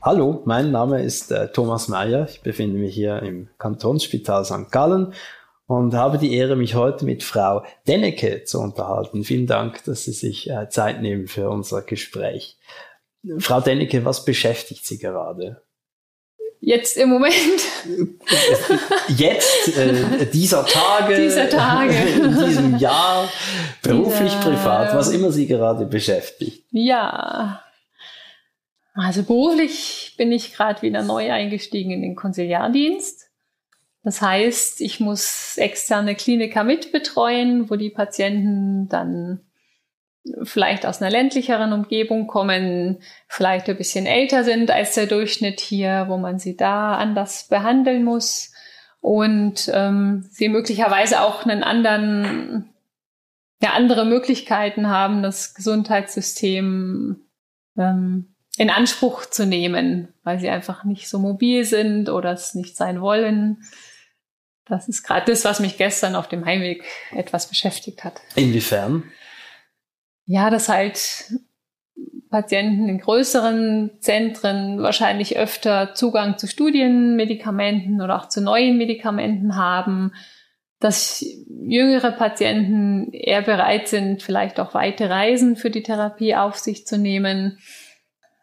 Hallo, mein Name ist äh, Thomas Mayer. Ich befinde mich hier im Kantonsspital St. Gallen und habe die Ehre, mich heute mit Frau Dennecke zu unterhalten. Vielen Dank, dass Sie sich äh, Zeit nehmen für unser Gespräch. Frau Dennecke, was beschäftigt Sie gerade? Jetzt im Moment. Jetzt, äh, dieser Tage. Dieser Tage. In diesem Jahr, beruflich, Dieser, privat, was immer Sie gerade beschäftigt. Ja, also beruflich bin ich gerade wieder neu eingestiegen in den Konsiliardienst. Das heißt, ich muss externe Kliniker mitbetreuen, wo die Patienten dann vielleicht aus einer ländlicheren Umgebung kommen, vielleicht ein bisschen älter sind als der Durchschnitt hier, wo man sie da anders behandeln muss und ähm, sie möglicherweise auch einen anderen, ja, andere Möglichkeiten haben, das Gesundheitssystem ähm, in Anspruch zu nehmen, weil sie einfach nicht so mobil sind oder es nicht sein wollen. Das ist gerade das, was mich gestern auf dem Heimweg etwas beschäftigt hat. Inwiefern? Ja, dass halt Patienten in größeren Zentren wahrscheinlich öfter Zugang zu Studienmedikamenten oder auch zu neuen Medikamenten haben, dass jüngere Patienten eher bereit sind, vielleicht auch weite Reisen für die Therapie auf sich zu nehmen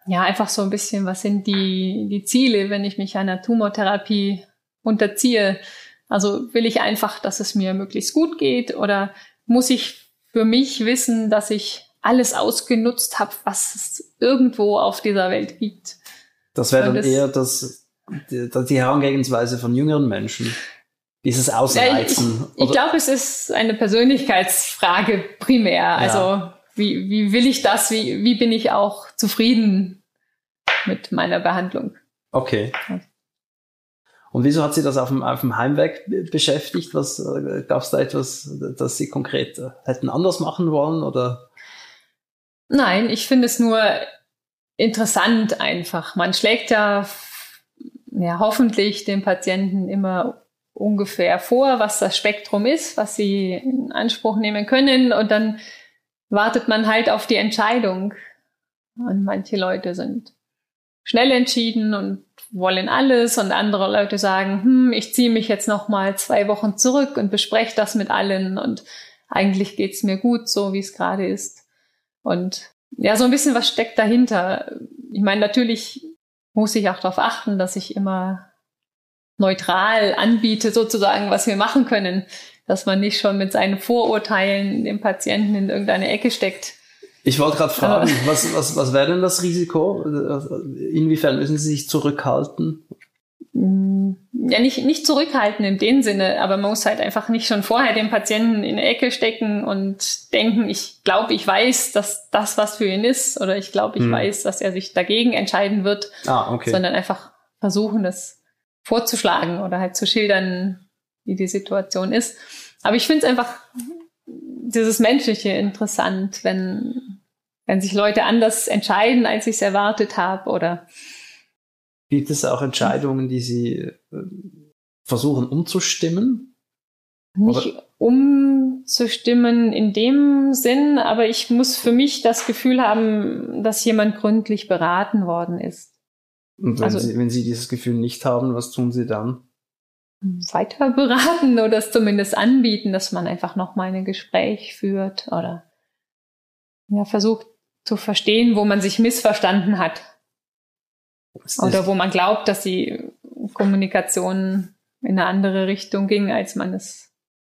ja, einfach so ein bisschen, was sind die, die Ziele, wenn ich mich einer Tumortherapie unterziehe? Also will ich einfach, dass es mir möglichst gut geht oder muss ich für mich wissen, dass ich alles ausgenutzt habe, was es irgendwo auf dieser Welt gibt? Das wäre dann das, eher das, die, die Herangehensweise von jüngeren Menschen. Dieses Ausreizen. Ja, ich, ich glaube, es ist eine Persönlichkeitsfrage primär. Also ja wie, wie will ich das? Wie, wie bin ich auch zufrieden mit meiner Behandlung? Okay. Und wieso hat Sie das auf dem, auf dem Heimweg beschäftigt? Was äh, gab es da etwas, das Sie konkret äh, hätten anders machen wollen oder? Nein, ich finde es nur interessant einfach. Man schlägt ja, ja hoffentlich dem Patienten immer ungefähr vor, was das Spektrum ist, was sie in Anspruch nehmen können und dann wartet man halt auf die Entscheidung. Und manche Leute sind schnell entschieden und wollen alles und andere Leute sagen, hm, ich ziehe mich jetzt noch mal zwei Wochen zurück und bespreche das mit allen und eigentlich geht's mir gut, so wie es gerade ist. Und ja, so ein bisschen was steckt dahinter. Ich meine, natürlich muss ich auch darauf achten, dass ich immer neutral anbiete, sozusagen, was wir machen können dass man nicht schon mit seinen Vorurteilen den Patienten in irgendeine Ecke steckt. Ich wollte gerade fragen, was, was, was wäre denn das Risiko? Inwiefern müssen Sie sich zurückhalten? Mm, ja, nicht, nicht zurückhalten in dem Sinne, aber man muss halt einfach nicht schon vorher den Patienten in eine Ecke stecken und denken, ich glaube, ich weiß, dass das was für ihn ist oder ich glaube, ich hm. weiß, dass er sich dagegen entscheiden wird, ah, okay. sondern einfach versuchen, das vorzuschlagen oder halt zu schildern, wie die Situation ist. Aber ich finde es einfach dieses Menschliche interessant, wenn, wenn sich Leute anders entscheiden, als ich es erwartet habe oder Gibt es auch Entscheidungen, die Sie äh, versuchen umzustimmen? Nicht oder? umzustimmen in dem Sinn, aber ich muss für mich das Gefühl haben, dass jemand gründlich beraten worden ist. Und wenn, also, Sie, wenn Sie dieses Gefühl nicht haben, was tun Sie dann? Weiter beraten oder es zumindest anbieten, dass man einfach nochmal ein Gespräch führt oder ja, versucht zu verstehen, wo man sich missverstanden hat. Oder wo man glaubt, dass die Kommunikation in eine andere Richtung ging, als man es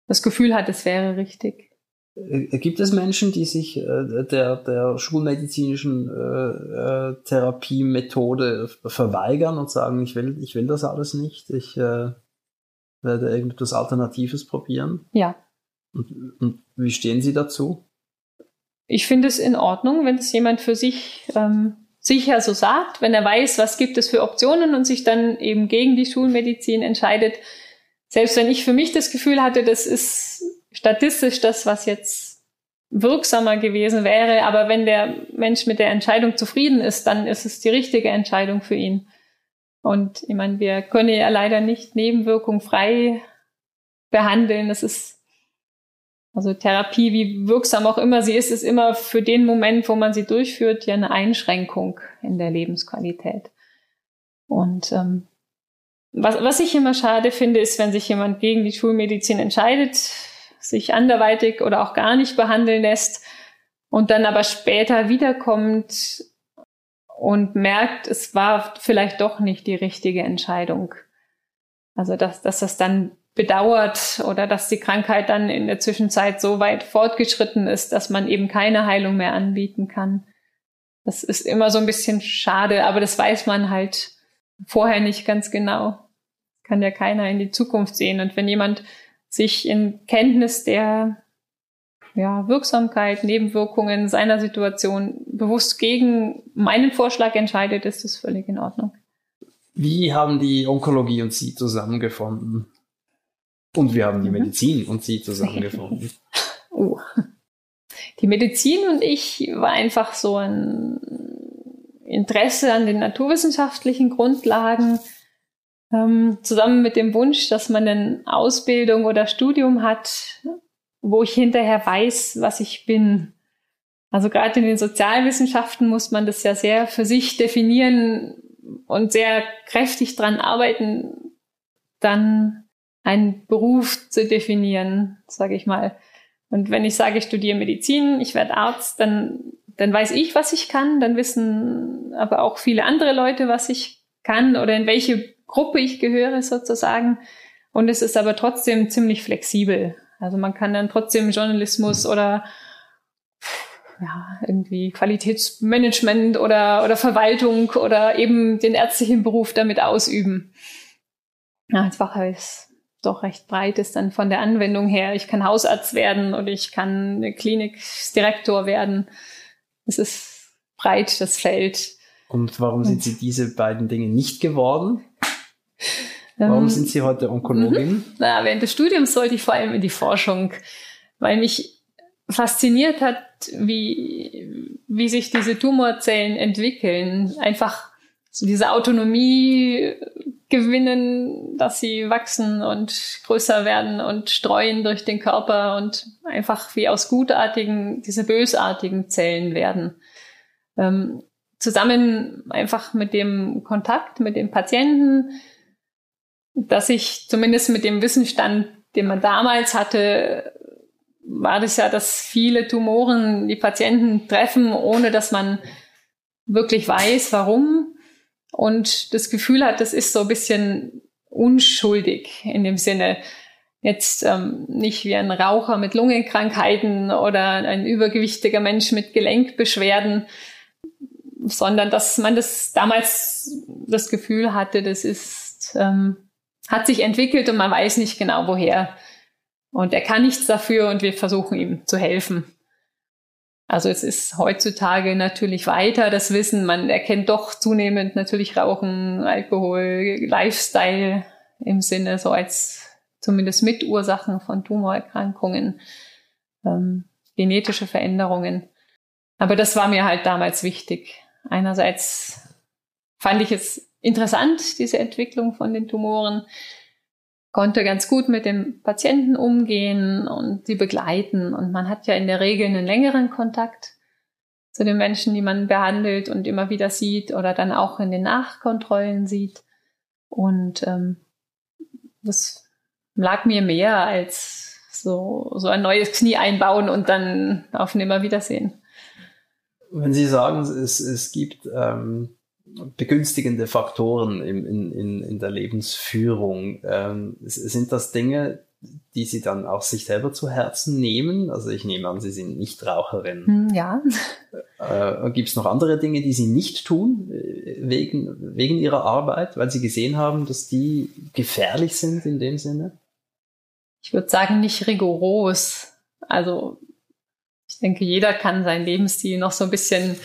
das Gefühl hat, es wäre richtig. Äh, gibt es Menschen, die sich äh, der, der schulmedizinischen äh, äh, Therapiemethode verweigern und sagen, ich will, ich will das alles nicht, ich äh, werde irgendetwas Alternatives probieren? Ja. Und, und wie stehen Sie dazu? Ich finde es in Ordnung, wenn es jemand für sich ähm, sicher so sagt, wenn er weiß, was gibt es für Optionen und sich dann eben gegen die Schulmedizin entscheidet. Selbst wenn ich für mich das Gefühl hatte, das ist statistisch das, was jetzt wirksamer gewesen wäre, aber wenn der Mensch mit der Entscheidung zufrieden ist, dann ist es die richtige Entscheidung für ihn. Und ich meine, wir können ja leider nicht nebenwirkungsfrei behandeln. Das ist also Therapie, wie wirksam auch immer sie ist, ist immer für den Moment, wo man sie durchführt, ja eine Einschränkung in der Lebensqualität. Und ähm, was, was ich immer schade finde, ist, wenn sich jemand gegen die Schulmedizin entscheidet, sich anderweitig oder auch gar nicht behandeln lässt und dann aber später wiederkommt und merkt, es war vielleicht doch nicht die richtige Entscheidung. Also dass, dass das dann bedauert oder dass die Krankheit dann in der Zwischenzeit so weit fortgeschritten ist, dass man eben keine Heilung mehr anbieten kann. Das ist immer so ein bisschen schade, aber das weiß man halt vorher nicht ganz genau. Kann ja keiner in die Zukunft sehen. Und wenn jemand sich in Kenntnis der ja, Wirksamkeit, Nebenwirkungen seiner Situation bewusst gegen meinen Vorschlag entscheidet, ist das völlig in Ordnung. Wie haben die Onkologie und Sie zusammengefunden? Und wir haben die mhm. Medizin und sie zusammengefunden. uh. Die Medizin und ich war einfach so ein Interesse an den naturwissenschaftlichen Grundlagen, ähm, zusammen mit dem Wunsch, dass man eine Ausbildung oder Studium hat, wo ich hinterher weiß, was ich bin. Also gerade in den Sozialwissenschaften muss man das ja sehr für sich definieren und sehr kräftig dran arbeiten, dann einen Beruf zu definieren, sage ich mal. Und wenn ich sage, ich studiere Medizin, ich werde Arzt, dann, dann weiß ich, was ich kann, dann wissen aber auch viele andere Leute, was ich kann oder in welche Gruppe ich gehöre sozusagen. Und es ist aber trotzdem ziemlich flexibel. Also man kann dann trotzdem Journalismus oder ja, irgendwie Qualitätsmanagement oder, oder Verwaltung oder eben den ärztlichen Beruf damit ausüben. Ja, als doch recht breit ist dann von der Anwendung her. Ich kann Hausarzt werden oder ich kann Klinikdirektor werden. Es ist breit, das Feld. Und warum sind Sie diese beiden Dinge nicht geworden? Warum ähm, sind Sie heute Onkologin? Mhm. Na, während des Studiums sollte ich vor allem in die Forschung, weil mich fasziniert hat, wie, wie sich diese Tumorzellen entwickeln. Einfach so diese Autonomie gewinnen, dass sie wachsen und größer werden und streuen durch den Körper und einfach wie aus gutartigen, diese bösartigen Zellen werden. Ähm, zusammen einfach mit dem Kontakt mit dem Patienten, dass ich zumindest mit dem Wissensstand, den man damals hatte, war das ja, dass viele Tumoren die Patienten treffen, ohne dass man wirklich weiß, warum und das Gefühl hat, das ist so ein bisschen unschuldig in dem Sinne. Jetzt ähm, nicht wie ein Raucher mit Lungenkrankheiten oder ein übergewichtiger Mensch mit Gelenkbeschwerden, sondern dass man das damals das Gefühl hatte, das ist, ähm, hat sich entwickelt und man weiß nicht genau woher. Und er kann nichts dafür und wir versuchen ihm zu helfen. Also es ist heutzutage natürlich weiter das Wissen. Man erkennt doch zunehmend natürlich Rauchen, Alkohol, Lifestyle im Sinne so als zumindest Mitursachen von Tumorerkrankungen, ähm, genetische Veränderungen. Aber das war mir halt damals wichtig. Einerseits fand ich es interessant, diese Entwicklung von den Tumoren konnte ganz gut mit dem Patienten umgehen und sie begleiten. Und man hat ja in der Regel einen längeren Kontakt zu den Menschen, die man behandelt und immer wieder sieht oder dann auch in den Nachkontrollen sieht. Und ähm, das lag mir mehr als so, so ein neues Knie einbauen und dann auf Nimmerwiedersehen. Wenn Sie sagen, es, es gibt ähm, begünstigende Faktoren in, in, in der Lebensführung. Ähm, sind das Dinge, die Sie dann auch sich selber zu Herzen nehmen? Also ich nehme an, Sie sind nicht Raucherin. Hm, ja. Äh, Gibt es noch andere Dinge, die Sie nicht tun äh, wegen, wegen Ihrer Arbeit, weil Sie gesehen haben, dass die gefährlich sind in dem Sinne? Ich würde sagen, nicht rigoros. Also ich denke, jeder kann seinen Lebensstil noch so ein bisschen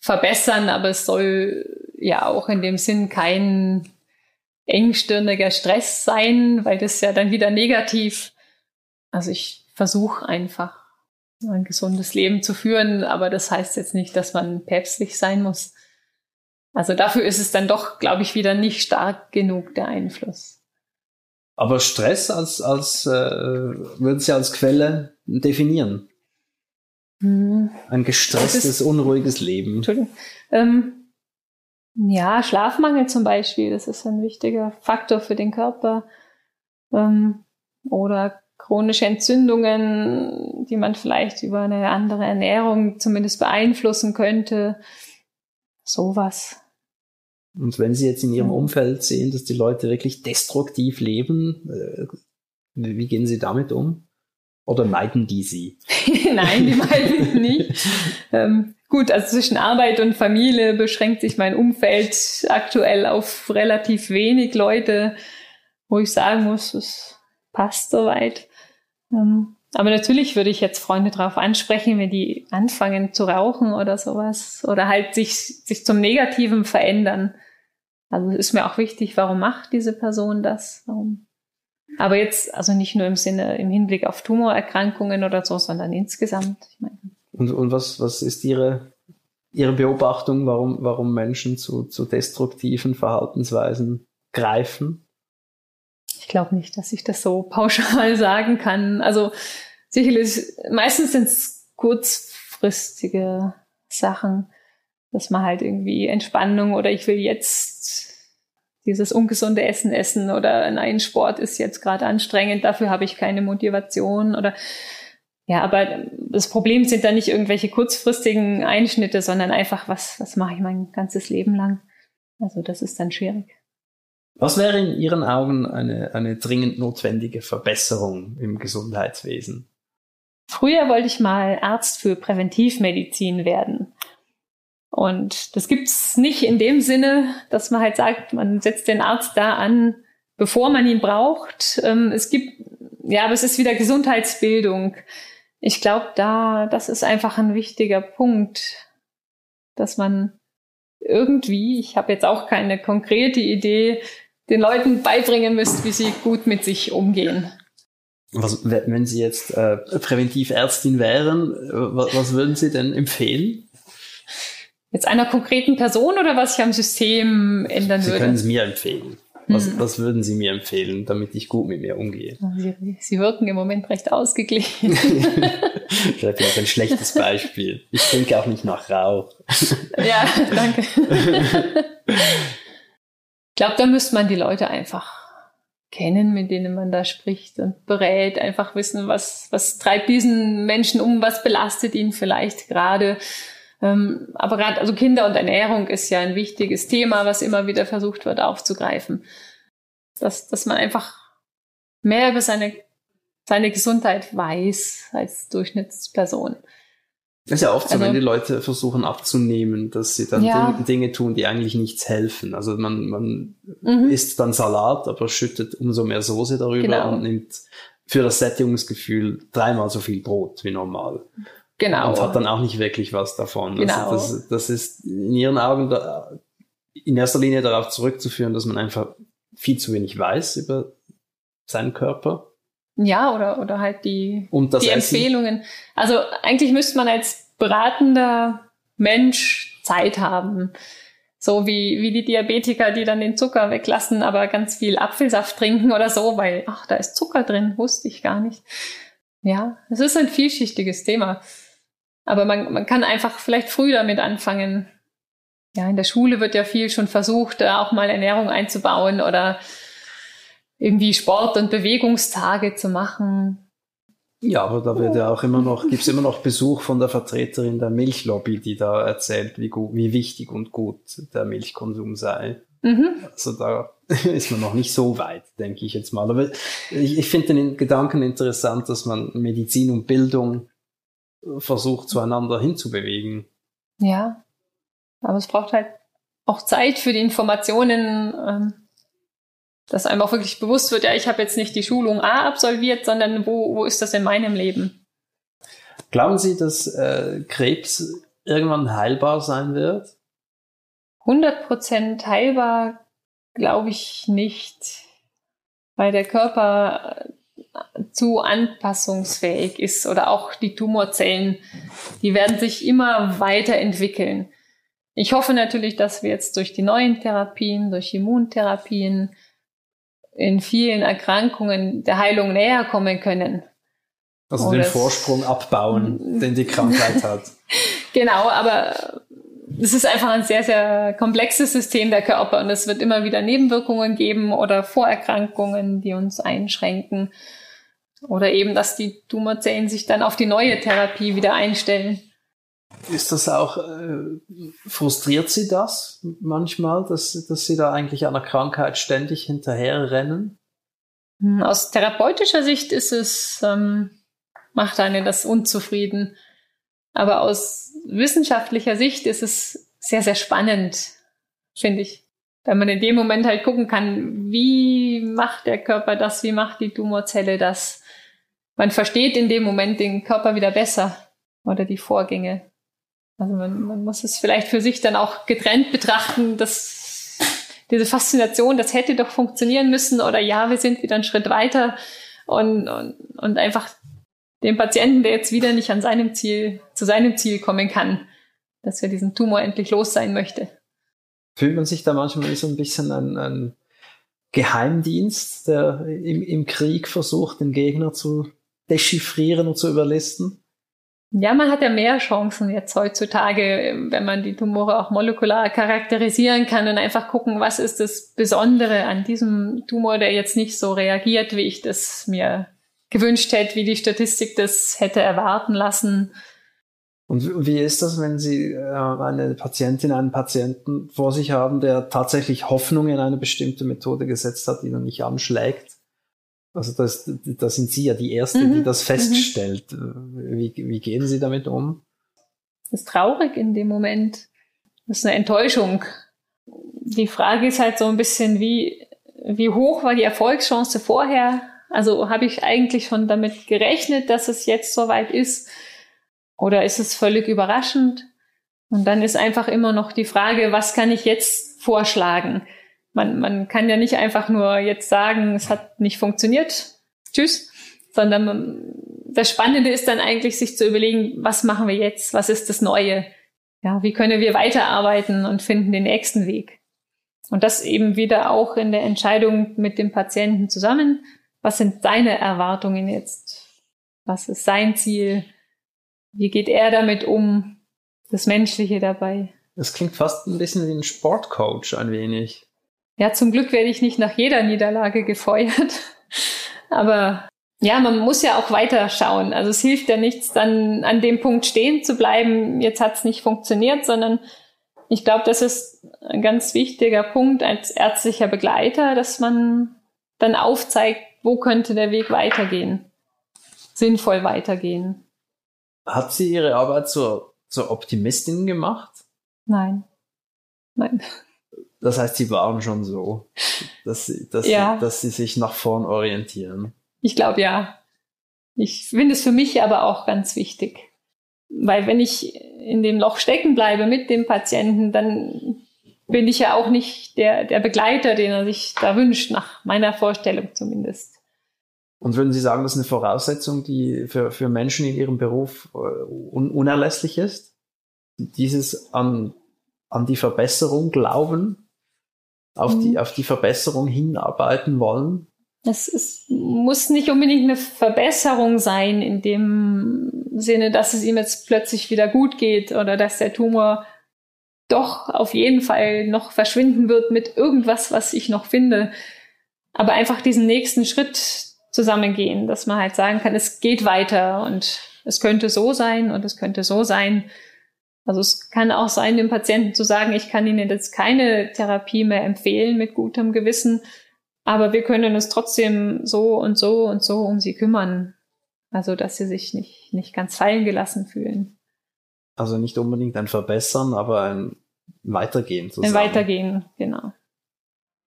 verbessern, aber es soll ja auch in dem Sinn kein engstirniger Stress sein, weil das ja dann wieder negativ. Also ich versuche einfach ein gesundes Leben zu führen, aber das heißt jetzt nicht, dass man päpstlich sein muss. Also dafür ist es dann doch, glaube ich, wieder nicht stark genug der Einfluss. Aber Stress als, als äh, würden Sie als Quelle definieren? Hm. Ein gestresstes, ist, unruhiges Leben. Entschuldigung. Ähm, ja, Schlafmangel zum Beispiel, das ist ein wichtiger Faktor für den Körper. Ähm, oder chronische Entzündungen, die man vielleicht über eine andere Ernährung zumindest beeinflussen könnte. Sowas. Und wenn Sie jetzt in Ihrem Umfeld sehen, dass die Leute wirklich destruktiv leben, äh, wie gehen Sie damit um? Oder meiden die Sie? Nein, die meiden nicht. ähm, gut, also zwischen Arbeit und Familie beschränkt sich mein Umfeld aktuell auf relativ wenig Leute, wo ich sagen muss, es passt soweit. Ähm, aber natürlich würde ich jetzt Freunde darauf ansprechen, wenn die anfangen zu rauchen oder sowas oder halt sich, sich zum Negativen verändern. Also ist mir auch wichtig, warum macht diese Person das? Warum? Aber jetzt, also nicht nur im Sinne, im Hinblick auf Tumorerkrankungen oder so, sondern insgesamt. Ich meine. Und, und was, was ist Ihre, Ihre Beobachtung, warum, warum Menschen zu, zu destruktiven Verhaltensweisen greifen? Ich glaube nicht, dass ich das so pauschal sagen kann. Also sicherlich, meistens sind es kurzfristige Sachen dass man halt irgendwie Entspannung oder ich will jetzt dieses ungesunde Essen essen oder nein, Sport ist jetzt gerade anstrengend, dafür habe ich keine Motivation oder ja, aber das Problem sind da nicht irgendwelche kurzfristigen Einschnitte, sondern einfach, was, was mache ich mein ganzes Leben lang? Also das ist dann schwierig. Was wäre in Ihren Augen eine, eine dringend notwendige Verbesserung im Gesundheitswesen? Früher wollte ich mal Arzt für Präventivmedizin werden. Und das gibt's nicht in dem Sinne, dass man halt sagt, man setzt den Arzt da an, bevor man ihn braucht. Ähm, es gibt, ja, aber es ist wieder Gesundheitsbildung. Ich glaube, da, das ist einfach ein wichtiger Punkt, dass man irgendwie, ich habe jetzt auch keine konkrete Idee, den Leuten beibringen müsst, wie sie gut mit sich umgehen. Was, wenn Sie jetzt äh, Präventivärztin wären, äh, was, was würden Sie denn empfehlen? Jetzt einer konkreten Person oder was ich am System ändern Sie würde? Sie können es mir empfehlen. Was, hm. was würden Sie mir empfehlen, damit ich gut mit mir umgehe? Sie, Sie wirken im Moment recht ausgeglichen. Vielleicht bin ich ein schlechtes Beispiel. Ich trinke auch nicht nach Rauch. ja, danke. ich glaube, da müsste man die Leute einfach kennen, mit denen man da spricht und berät, einfach wissen, was, was treibt diesen Menschen um, was belastet ihn vielleicht gerade aber gerade, also Kinder und Ernährung ist ja ein wichtiges Thema, was immer wieder versucht wird aufzugreifen. Dass, dass man einfach mehr über seine, seine Gesundheit weiß als Durchschnittsperson. Das ist ja oft so, also, wenn die Leute versuchen abzunehmen, dass sie dann ja. Dinge tun, die eigentlich nichts helfen. Also man, man mhm. isst dann Salat, aber schüttet umso mehr Soße darüber genau. und nimmt für das Sättigungsgefühl dreimal so viel Brot wie normal. Genau. Und hat dann auch nicht wirklich was davon. Also genau. Also das, das ist in ihren Augen da, in erster Linie darauf zurückzuführen, dass man einfach viel zu wenig weiß über seinen Körper. Ja, oder, oder halt die, die Empfehlungen. Also eigentlich müsste man als beratender Mensch Zeit haben. So wie, wie die Diabetiker, die dann den Zucker weglassen, aber ganz viel Apfelsaft trinken oder so, weil, ach, da ist Zucker drin, wusste ich gar nicht. Ja, es ist ein vielschichtiges Thema. Aber man, man kann einfach vielleicht früh damit anfangen. Ja, in der Schule wird ja viel schon versucht, da auch mal Ernährung einzubauen oder irgendwie Sport- und Bewegungstage zu machen. Ja, aber da wird ja auch immer noch, gibt's immer noch Besuch von der Vertreterin der Milchlobby, die da erzählt, wie gut, wie wichtig und gut der Milchkonsum sei. Mhm. Also da ist man noch nicht so weit, denke ich jetzt mal. Aber ich, ich finde den Gedanken interessant, dass man Medizin und Bildung versucht, zueinander hinzubewegen. Ja, aber es braucht halt auch Zeit für die Informationen, ähm, dass einem auch wirklich bewusst wird, ja, ich habe jetzt nicht die Schulung A absolviert, sondern wo, wo ist das in meinem Leben? Glauben Sie, dass äh, Krebs irgendwann heilbar sein wird? 100% heilbar glaube ich nicht, weil der Körper zu anpassungsfähig ist oder auch die Tumorzellen, die werden sich immer weiterentwickeln. Ich hoffe natürlich, dass wir jetzt durch die neuen Therapien, durch Immuntherapien in vielen Erkrankungen der Heilung näher kommen können. Also den Vorsprung abbauen, den die Krankheit hat. genau, aber es ist einfach ein sehr, sehr komplexes System der Körper und es wird immer wieder Nebenwirkungen geben oder Vorerkrankungen, die uns einschränken. Oder eben, dass die Tumorzellen sich dann auf die neue Therapie wieder einstellen. Ist das auch, äh, frustriert Sie das manchmal, dass, dass Sie da eigentlich einer Krankheit ständig hinterherrennen? Hm, aus therapeutischer Sicht ist es, ähm, macht einen das unzufrieden. Aber aus wissenschaftlicher Sicht ist es sehr, sehr spannend, finde ich. Wenn man in dem Moment halt gucken kann, wie macht der Körper das, wie macht die Tumorzelle das. Man versteht in dem Moment den Körper wieder besser oder die Vorgänge. Also man, man muss es vielleicht für sich dann auch getrennt betrachten, dass diese Faszination, das hätte doch funktionieren müssen oder ja, wir sind wieder einen Schritt weiter und, und, und einfach dem Patienten, der jetzt wieder nicht an seinem Ziel, zu seinem Ziel kommen kann, dass er diesen Tumor endlich los sein möchte. Fühlt man sich da manchmal so ein bisschen ein, ein Geheimdienst, der im, im Krieg versucht, den Gegner zu dechiffrieren und zu überlisten? Ja, man hat ja mehr Chancen jetzt heutzutage, wenn man die Tumore auch molekular charakterisieren kann und einfach gucken, was ist das Besondere an diesem Tumor, der jetzt nicht so reagiert, wie ich das mir gewünscht hätte, wie die Statistik das hätte erwarten lassen. Und wie ist das, wenn Sie äh, eine Patientin, einen Patienten vor sich haben, der tatsächlich Hoffnung in eine bestimmte Methode gesetzt hat, die noch nicht anschlägt? Also das, das sind Sie ja die Erste, mhm. die das mhm. feststellt. Mhm. Wie, wie gehen Sie damit um? Das ist traurig in dem Moment. Das ist eine Enttäuschung. Die Frage ist halt so ein bisschen, wie, wie hoch war die Erfolgschance vorher? Also habe ich eigentlich schon damit gerechnet, dass es jetzt soweit ist? Oder ist es völlig überraschend? Und dann ist einfach immer noch die Frage, was kann ich jetzt vorschlagen? Man, man kann ja nicht einfach nur jetzt sagen, es hat nicht funktioniert, tschüss, sondern man, das Spannende ist dann eigentlich, sich zu überlegen, was machen wir jetzt? Was ist das Neue? Ja, wie können wir weiterarbeiten und finden den nächsten Weg? Und das eben wieder auch in der Entscheidung mit dem Patienten zusammen was sind seine Erwartungen jetzt? Was ist sein Ziel? Wie geht er damit um? Das Menschliche dabei. Das klingt fast ein bisschen wie ein Sportcoach, ein wenig. Ja, zum Glück werde ich nicht nach jeder Niederlage gefeuert. Aber ja, man muss ja auch weiter schauen. Also es hilft ja nichts, dann an dem Punkt stehen zu bleiben, jetzt hat es nicht funktioniert, sondern ich glaube, das ist ein ganz wichtiger Punkt als ärztlicher Begleiter, dass man dann aufzeigt, wo könnte der Weg weitergehen, sinnvoll weitergehen. Hat sie ihre Arbeit zur, zur Optimistin gemacht? Nein. Nein. Das heißt, sie waren schon so, dass sie, dass, ja. sie, dass sie sich nach vorn orientieren. Ich glaube ja. Ich finde es für mich aber auch ganz wichtig. Weil wenn ich in dem Loch stecken bleibe mit dem Patienten, dann bin ich ja auch nicht der, der Begleiter, den er sich da wünscht, nach meiner Vorstellung zumindest. Und würden Sie sagen, das ist eine Voraussetzung, die für, für Menschen in ihrem Beruf äh, un unerlässlich ist? Dieses an, an die Verbesserung glauben, auf, mhm. die, auf die Verbesserung hinarbeiten wollen? Es ist, muss nicht unbedingt eine Verbesserung sein in dem Sinne, dass es ihm jetzt plötzlich wieder gut geht oder dass der Tumor doch auf jeden Fall noch verschwinden wird mit irgendwas, was ich noch finde. Aber einfach diesen nächsten Schritt zusammengehen, dass man halt sagen kann, es geht weiter und es könnte so sein und es könnte so sein. Also es kann auch sein, dem Patienten zu sagen, ich kann Ihnen jetzt keine Therapie mehr empfehlen mit gutem Gewissen, aber wir können uns trotzdem so und so und so um Sie kümmern. Also dass Sie sich nicht, nicht ganz fallen gelassen fühlen. Also nicht unbedingt ein Verbessern, aber ein Weitergehen zusammen. Ein Weitergehen, genau.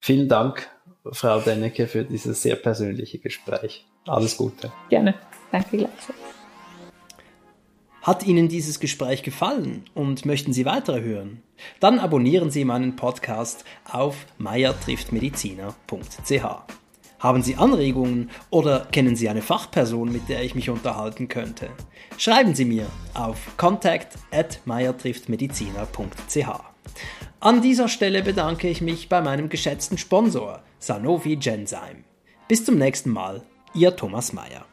Vielen Dank, Frau Dennecke, für dieses sehr persönliche Gespräch. Alles Gute. Gerne. Danke gleichfalls. Hat Ihnen dieses Gespräch gefallen und möchten Sie weitere hören? Dann abonnieren Sie meinen Podcast auf meiertrifftmediziner.ch. Haben Sie Anregungen oder kennen Sie eine Fachperson, mit der ich mich unterhalten könnte? Schreiben Sie mir auf contact at meiertrifftmediziner.ch. An dieser Stelle bedanke ich mich bei meinem geschätzten Sponsor Sanofi Genzyme. Bis zum nächsten Mal, Ihr Thomas Mayer.